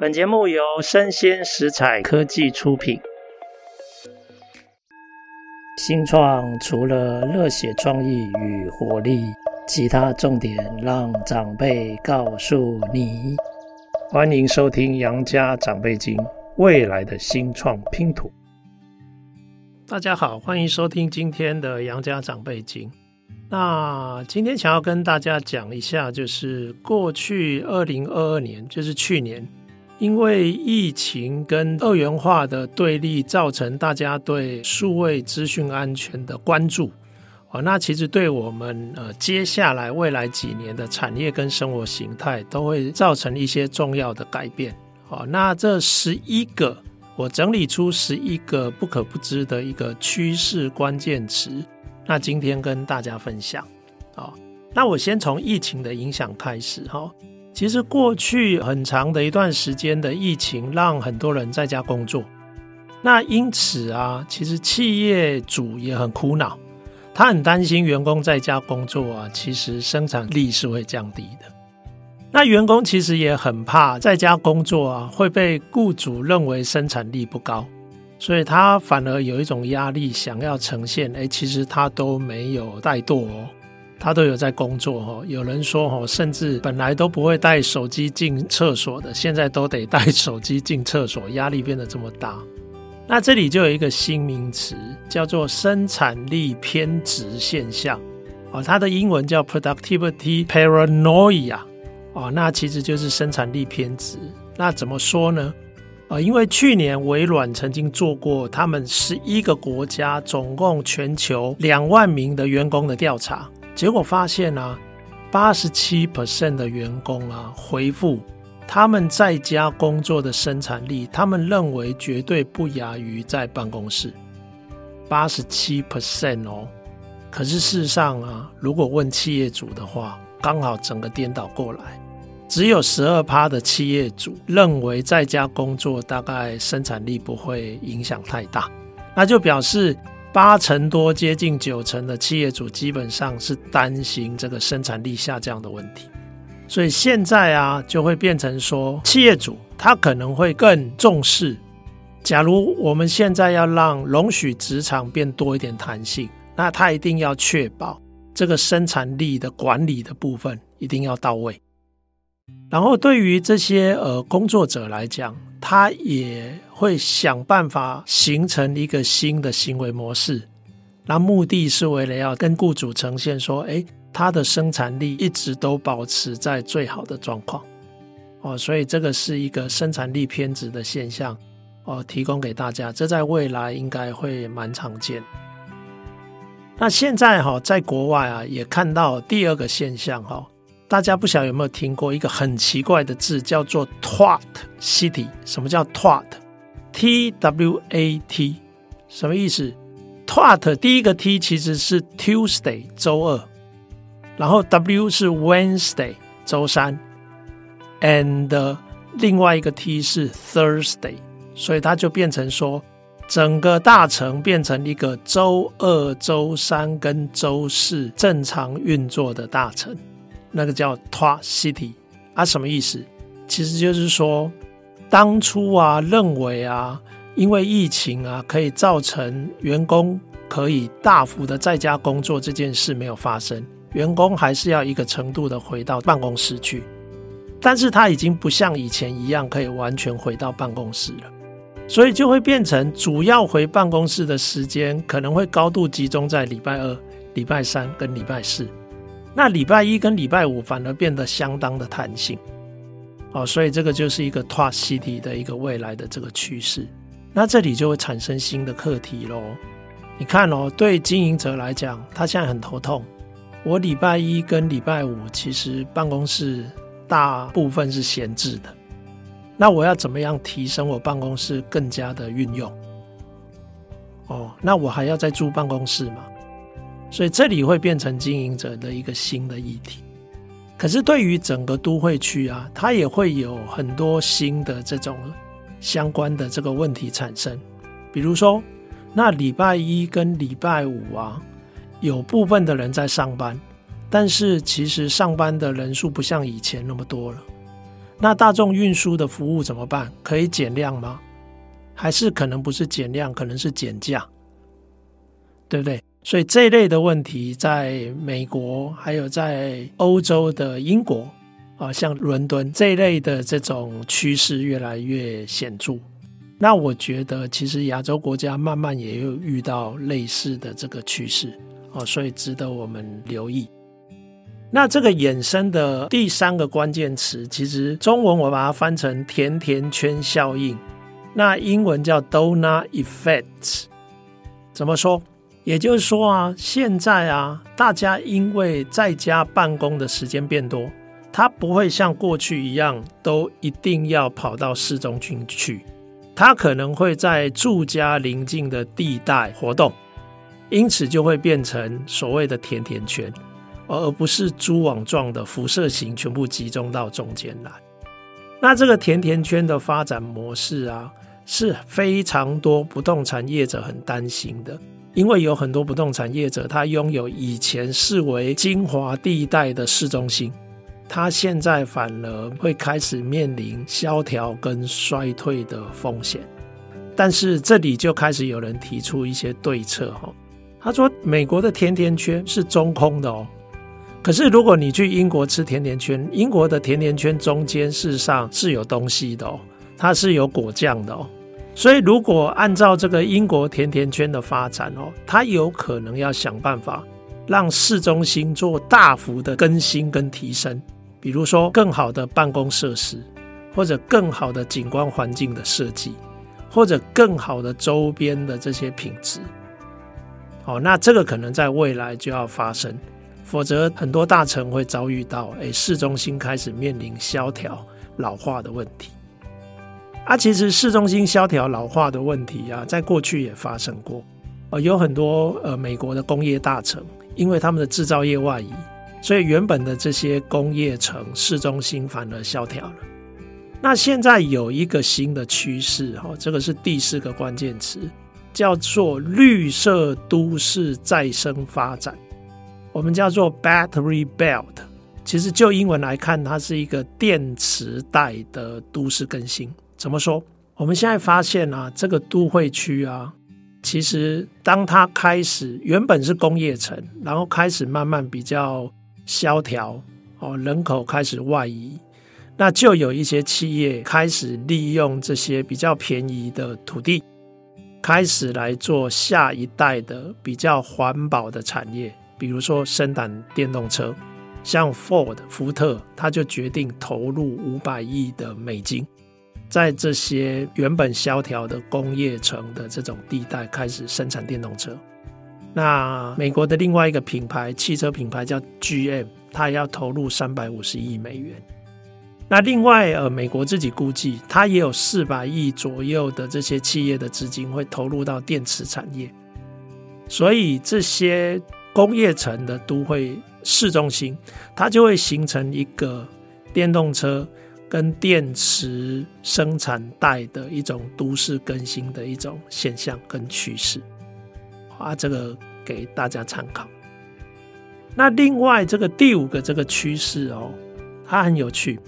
本节目由生鲜食材科技出品。新创除了热血创意与活力，其他重点让长辈告诉你。欢迎收听《杨家长辈经》，未来的新创拼图。大家好，欢迎收听今天的《杨家长辈经》。那今天想要跟大家讲一下，就是过去二零二二年，就是去年。因为疫情跟二元化的对立，造成大家对数位资讯安全的关注，哦，那其实对我们呃接下来未来几年的产业跟生活形态都会造成一些重要的改变。哦，那这十一个我整理出十一个不可不知的一个趋势关键词，那今天跟大家分享。哦，那我先从疫情的影响开始哈。其实过去很长的一段时间的疫情，让很多人在家工作。那因此啊，其实企业主也很苦恼，他很担心员工在家工作啊，其实生产力是会降低的。那员工其实也很怕在家工作啊，会被雇主认为生产力不高，所以他反而有一种压力，想要呈现，哎，其实他都没有怠惰哦。他都有在工作哈，有人说哈，甚至本来都不会带手机进厕所的，现在都得带手机进厕所，压力变得这么大。那这里就有一个新名词，叫做生产力偏执现象，哦，它的英文叫 productivity paranoia，哦，那其实就是生产力偏执。那怎么说呢？啊，因为去年微软曾经做过他们十一个国家，总共全球两万名的员工的调查。结果发现啊，八十七 percent 的员工啊回复，他们在家工作的生产力，他们认为绝对不亚于在办公室。八十七 percent 哦，可是事实上啊，如果问企业主的话，刚好整个颠倒过来，只有十二趴的企业主认为在家工作大概生产力不会影响太大，那就表示。八成多，接近九成的企业主基本上是担心这个生产力下降的问题，所以现在啊，就会变成说，企业主他可能会更重视。假如我们现在要让容许职场变多一点弹性，那他一定要确保这个生产力的管理的部分一定要到位。然后对于这些呃工作者来讲，他也会想办法形成一个新的行为模式，那目的是为了要跟雇主呈现说，诶，他的生产力一直都保持在最好的状况，哦，所以这个是一个生产力偏执的现象，哦，提供给大家，这在未来应该会蛮常见。那现在哈，在国外啊，也看到第二个现象哈。大家不晓得有没有听过一个很奇怪的字，叫做 “Twat City”。什么叫 Twat？T W A T，什么意思？Twat 第一个 T 其实是 Tuesday 周二，然后 W 是 Wednesday 周三，and 另外一个 T 是 Thursday，所以它就变成说，整个大城变成一个周二、周三跟周四正常运作的大城。那个叫 Twa City 啊，什么意思？其实就是说，当初啊，认为啊，因为疫情啊，可以造成员工可以大幅的在家工作这件事没有发生，员工还是要一个程度的回到办公室去，但是他已经不像以前一样可以完全回到办公室了，所以就会变成主要回办公室的时间可能会高度集中在礼拜二、礼拜三跟礼拜四。那礼拜一跟礼拜五反而变得相当的弹性，哦，所以这个就是一个 Twat City 的一个未来的这个趋势。那这里就会产生新的课题喽。你看哦，对经营者来讲，他现在很头痛。我礼拜一跟礼拜五其实办公室大部分是闲置的，那我要怎么样提升我办公室更加的运用？哦，那我还要再租办公室吗？所以这里会变成经营者的一个新的议题，可是对于整个都会区啊，它也会有很多新的这种相关的这个问题产生。比如说，那礼拜一跟礼拜五啊，有部分的人在上班，但是其实上班的人数不像以前那么多了。那大众运输的服务怎么办？可以减量吗？还是可能不是减量，可能是减价，对不对？所以这一类的问题，在美国还有在欧洲的英国啊，像伦敦这一类的这种趋势越来越显著。那我觉得，其实亚洲国家慢慢也有遇到类似的这个趋势哦，所以值得我们留意。那这个衍生的第三个关键词，其实中文我把它翻成“甜甜圈效应”，那英文叫 “donut effect”。怎么说？也就是说啊，现在啊，大家因为在家办公的时间变多，他不会像过去一样都一定要跑到市中心去，他可能会在住家邻近的地带活动，因此就会变成所谓的“甜甜圈”。而不是蛛网状的辐射型，全部集中到中间来。那这个甜甜圈的发展模式啊，是非常多不动产业者很担心的，因为有很多不动产业者，他拥有以前视为精华地带的市中心，他现在反而会开始面临萧条跟衰退的风险。但是这里就开始有人提出一些对策哈，他说美国的甜甜圈是中空的哦。可是，如果你去英国吃甜甜圈，英国的甜甜圈中间事实上是有东西的哦，它是有果酱的哦。所以，如果按照这个英国甜甜圈的发展哦，它有可能要想办法让市中心做大幅的更新跟提升，比如说更好的办公设施，或者更好的景观环境的设计，或者更好的周边的这些品质。好，那这个可能在未来就要发生。否则，很多大城会遭遇到，诶，市中心开始面临萧条老化的问题。啊，其实市中心萧条老化的问题啊，在过去也发生过。呃，有很多呃美国的工业大城，因为他们的制造业外移，所以原本的这些工业城市中心反而萧条了。那现在有一个新的趋势，哈，这个是第四个关键词，叫做绿色都市再生发展。我们叫做 battery belt，其实就英文来看，它是一个电池带的都市更新。怎么说？我们现在发现啊，这个都会区啊，其实当它开始原本是工业城，然后开始慢慢比较萧条哦，人口开始外移，那就有一些企业开始利用这些比较便宜的土地，开始来做下一代的比较环保的产业。比如说生产电动车，像 Ford 福特，他就决定投入五百亿的美金，在这些原本萧条的工业城的这种地带开始生产电动车。那美国的另外一个品牌汽车品牌叫 GM，它也要投入三百五十亿美元。那另外呃，美国自己估计，它也有四百亿左右的这些企业的资金会投入到电池产业，所以这些。工业城的都会市中心，它就会形成一个电动车跟电池生产带的一种都市更新的一种现象跟趋势，啊，这个给大家参考。那另外这个第五个这个趋势哦，它很有趣。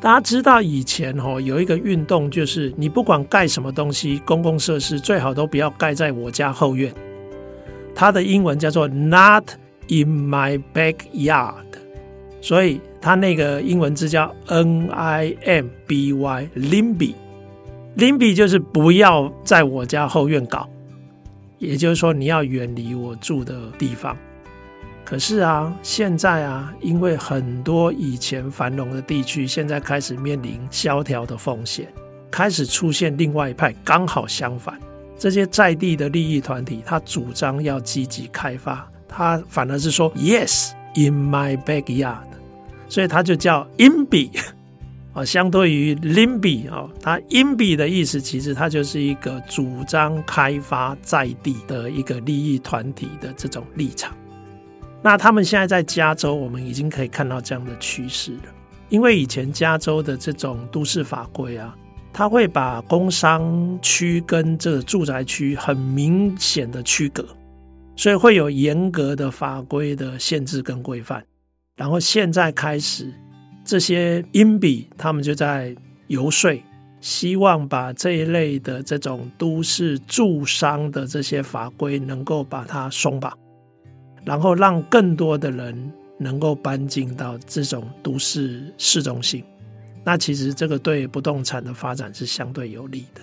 大家知道以前哦有一个运动，就是你不管盖什么东西，公共设施最好都不要盖在我家后院。它的英文叫做 Not in my backyard，所以它那个英文字叫 N I M B Y，NIMBY，NIMBY 就是不要在我家后院搞，也就是说你要远离我住的地方。可是啊，现在啊，因为很多以前繁荣的地区，现在开始面临萧条的风险，开始出现另外一派，刚好相反。这些在地的利益团体，他主张要积极开发，他反而是说 “Yes in my backyard”，所以它就叫 “INBY” 啊，相对于 “LIMBY” 啊，它 “INBY” 的意思其实它就是一个主张开发在地的一个利益团体的这种立场。那他们现在在加州，我们已经可以看到这样的趋势了，因为以前加州的这种都市法规啊。它会把工商区跟这个住宅区很明显的区隔，所以会有严格的法规的限制跟规范。然后现在开始，这些英比他们就在游说，希望把这一类的这种都市住商的这些法规能够把它松绑，然后让更多的人能够搬进到这种都市市中心。那其实这个对不动产的发展是相对有利的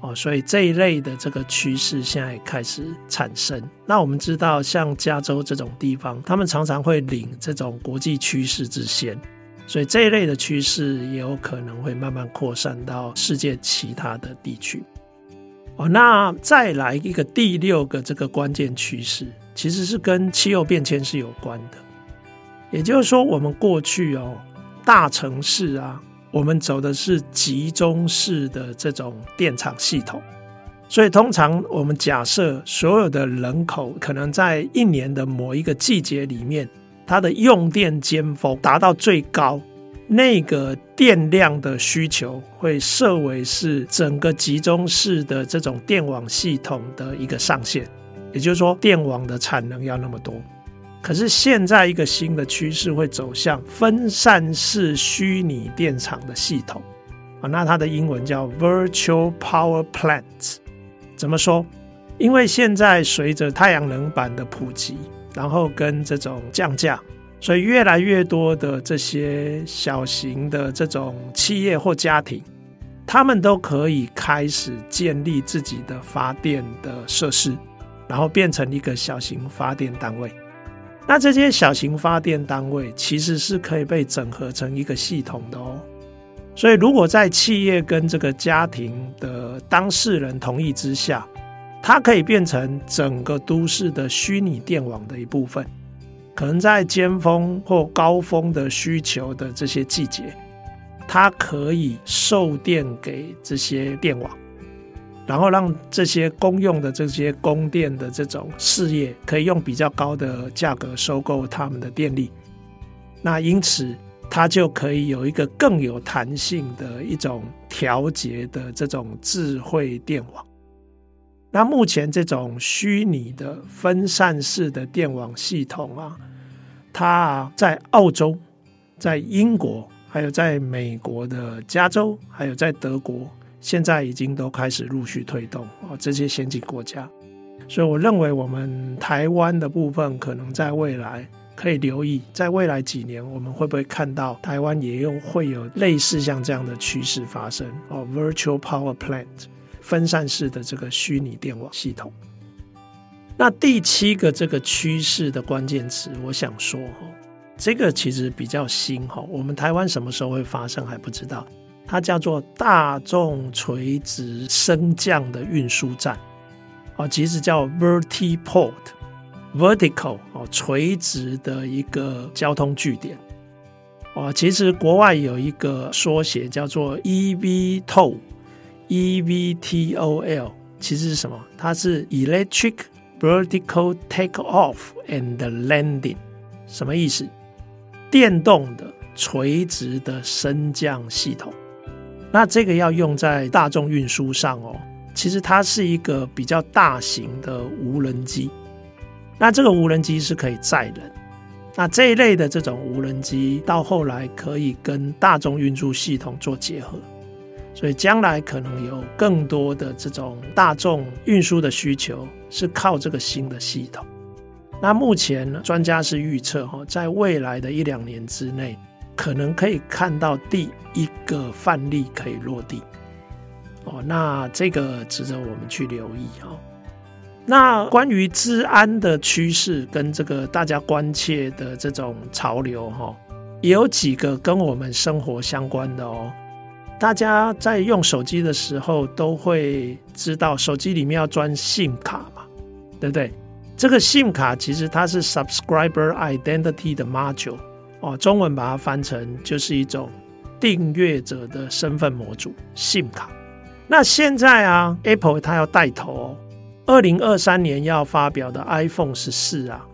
哦，所以这一类的这个趋势现在开始产生。那我们知道，像加州这种地方，他们常常会领这种国际趋势之先，所以这一类的趋势也有可能会慢慢扩散到世界其他的地区。哦，那再来一个第六个这个关键趋势，其实是跟气候变迁是有关的。也就是说，我们过去哦，大城市啊。我们走的是集中式的这种电厂系统，所以通常我们假设所有的人口可能在一年的某一个季节里面，它的用电尖峰达到最高，那个电量的需求会设为是整个集中式的这种电网系统的一个上限，也就是说，电网的产能要那么多。可是现在一个新的趋势会走向分散式虚拟电厂的系统啊，那它的英文叫 Virtual Power Plants。怎么说？因为现在随着太阳能板的普及，然后跟这种降价，所以越来越多的这些小型的这种企业或家庭，他们都可以开始建立自己的发电的设施，然后变成一个小型发电单位。那这些小型发电单位其实是可以被整合成一个系统的哦。所以，如果在企业跟这个家庭的当事人同意之下，它可以变成整个都市的虚拟电网的一部分。可能在尖峰或高峰的需求的这些季节，它可以售电给这些电网。然后让这些公用的这些供电的这种事业可以用比较高的价格收购他们的电力，那因此它就可以有一个更有弹性的一种调节的这种智慧电网。那目前这种虚拟的分散式的电网系统啊，它在澳洲、在英国、还有在美国的加州、还有在德国。现在已经都开始陆续推动哦，这些先进国家，所以我认为我们台湾的部分可能在未来可以留意，在未来几年我们会不会看到台湾也有会有类似像这样的趋势发生哦，Virtual Power Plant 分散式的这个虚拟电网系统。那第七个这个趋势的关键词，我想说哈，这个其实比较新哈，我们台湾什么时候会发生还不知道。它叫做大众垂直升降的运输站，哦，其实叫 Vertiport，Vertical 哦，垂直的一个交通据点，哦，其实国外有一个缩写叫做 EVTOL，EVTOL 其实是什么？它是 Electric Vertical Takeoff and Landing，什么意思？电动的垂直的升降系统。那这个要用在大众运输上哦，其实它是一个比较大型的无人机。那这个无人机是可以载人。那这一类的这种无人机到后来可以跟大众运输系统做结合，所以将来可能有更多的这种大众运输的需求是靠这个新的系统。那目前呢，专家是预测哈，在未来的一两年之内。可能可以看到第一个范例可以落地哦，那这个值得我们去留意哦。那关于治安的趋势跟这个大家关切的这种潮流哈，也有几个跟我们生活相关的哦。大家在用手机的时候都会知道，手机里面要装 SIM 卡嘛，对不对？这个 SIM 卡其实它是 Subscriber Identity 的 Module。哦，中文把它翻成就是一种订阅者的身份模组 SIM 卡。那现在啊，Apple 它要带头哦，二零二三年要发表的 iPhone 十四啊，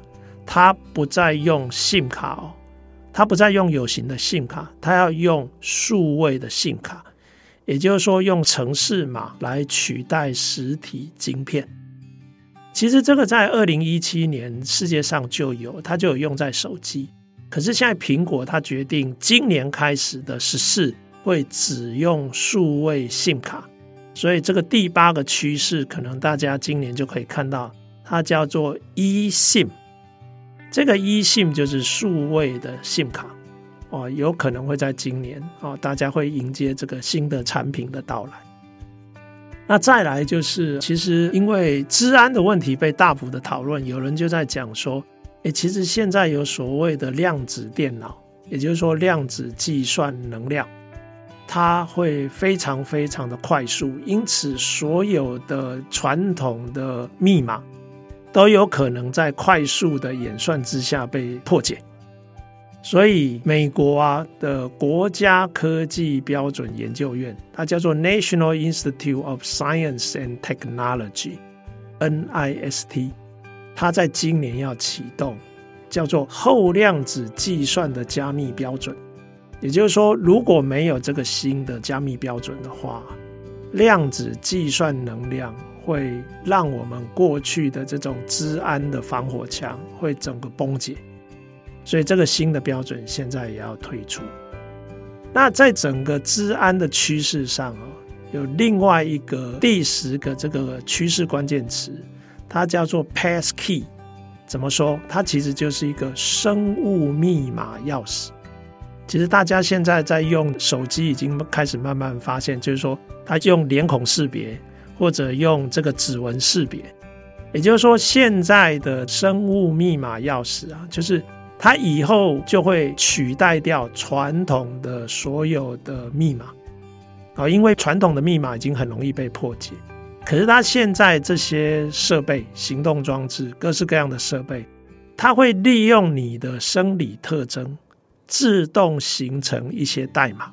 它不再用 SIM 卡哦，它不再用有形的 SIM 卡，它要用数位的 SIM 卡，也就是说用城市码来取代实体晶片。其实这个在二零一七年世界上就有，它就有用在手机。可是现在苹果它决定今年开始的十四会只用数位 SIM 卡，所以这个第八个趋势可能大家今年就可以看到，它叫做 eSIM。这个 eSIM 就是数位的 SIM 卡哦，有可能会在今年哦，大家会迎接这个新的产品的到来。那再来就是，其实因为治安的问题被大幅的讨论，有人就在讲说，诶，其实现在有所谓的量子电脑，也就是说量子计算能量，它会非常非常的快速，因此所有的传统的密码都有可能在快速的演算之下被破解。所以，美国啊的国家科技标准研究院，它叫做 National Institute of Science and Technology（NIST），它在今年要启动叫做后量子计算的加密标准。也就是说，如果没有这个新的加密标准的话，量子计算能量会让我们过去的这种资安的防火墙会整个崩解。所以这个新的标准现在也要推出。那在整个资安的趋势上啊，有另外一个第十个这个趋势关键词，它叫做 Passkey。怎么说？它其实就是一个生物密码钥匙。其实大家现在在用手机已经开始慢慢发现，就是说它用脸孔识别或者用这个指纹识别。也就是说，现在的生物密码钥匙啊，就是。它以后就会取代掉传统的所有的密码啊，因为传统的密码已经很容易被破解。可是它现在这些设备、行动装置、各式各样的设备，它会利用你的生理特征，自动形成一些代码。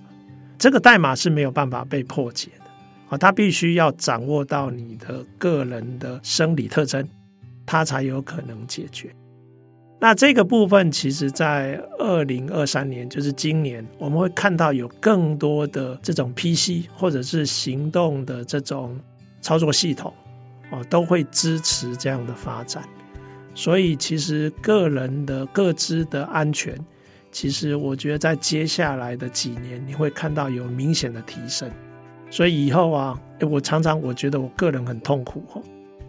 这个代码是没有办法被破解的啊，它必须要掌握到你的个人的生理特征，它才有可能解决。那这个部分，其实，在二零二三年，就是今年，我们会看到有更多的这种 PC 或者是行动的这种操作系统，哦，都会支持这样的发展。所以，其实个人的各自的安全，其实我觉得在接下来的几年，你会看到有明显的提升。所以以后啊，我常常我觉得我个人很痛苦哦，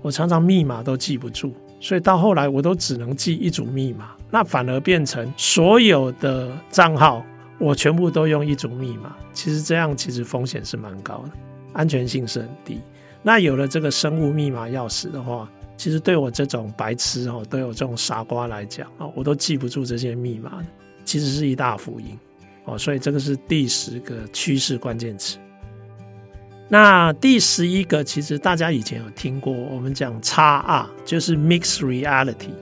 我常常密码都记不住。所以到后来，我都只能记一组密码，那反而变成所有的账号我全部都用一组密码。其实这样其实风险是蛮高的，安全性是很低。那有了这个生物密码钥匙的话，其实对我这种白痴哦，都有这种傻瓜来讲啊，我都记不住这些密码，其实是一大福音哦。所以这个是第十个趋势关键词。那第十一个，其实大家以前有听过，我们讲 XR，就是 Mixed Reality，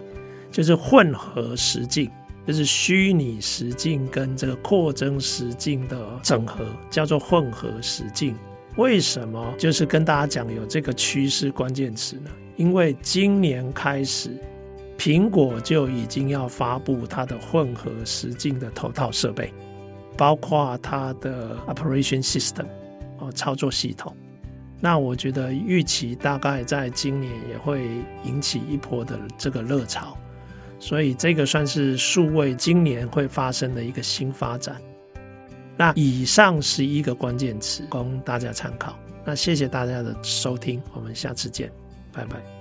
就是混合实境，就是虚拟实境跟这个扩增实境的整合，叫做混合实境。为什么？就是跟大家讲有这个趋势关键词呢？因为今年开始，苹果就已经要发布它的混合实境的头套设备，包括它的 Operation System。哦，操作系统，那我觉得预期大概在今年也会引起一波的这个热潮，所以这个算是数位今年会发生的一个新发展。那以上十一个关键词供大家参考。那谢谢大家的收听，我们下次见，拜拜。